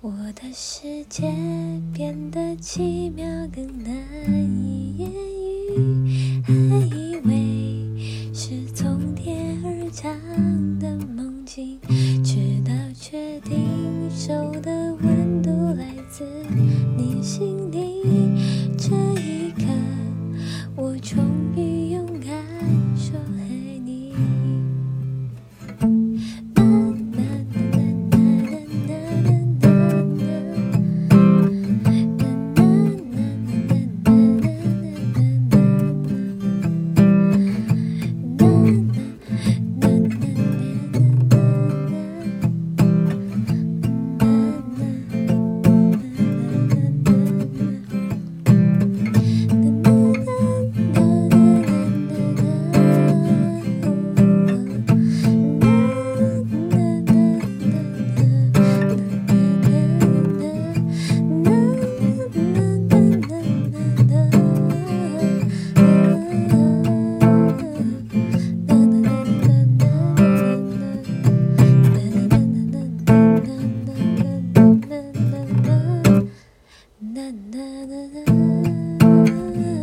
我的世界变得奇妙更难以言喻还以为是从天而降的梦境直到确定手的 na na na na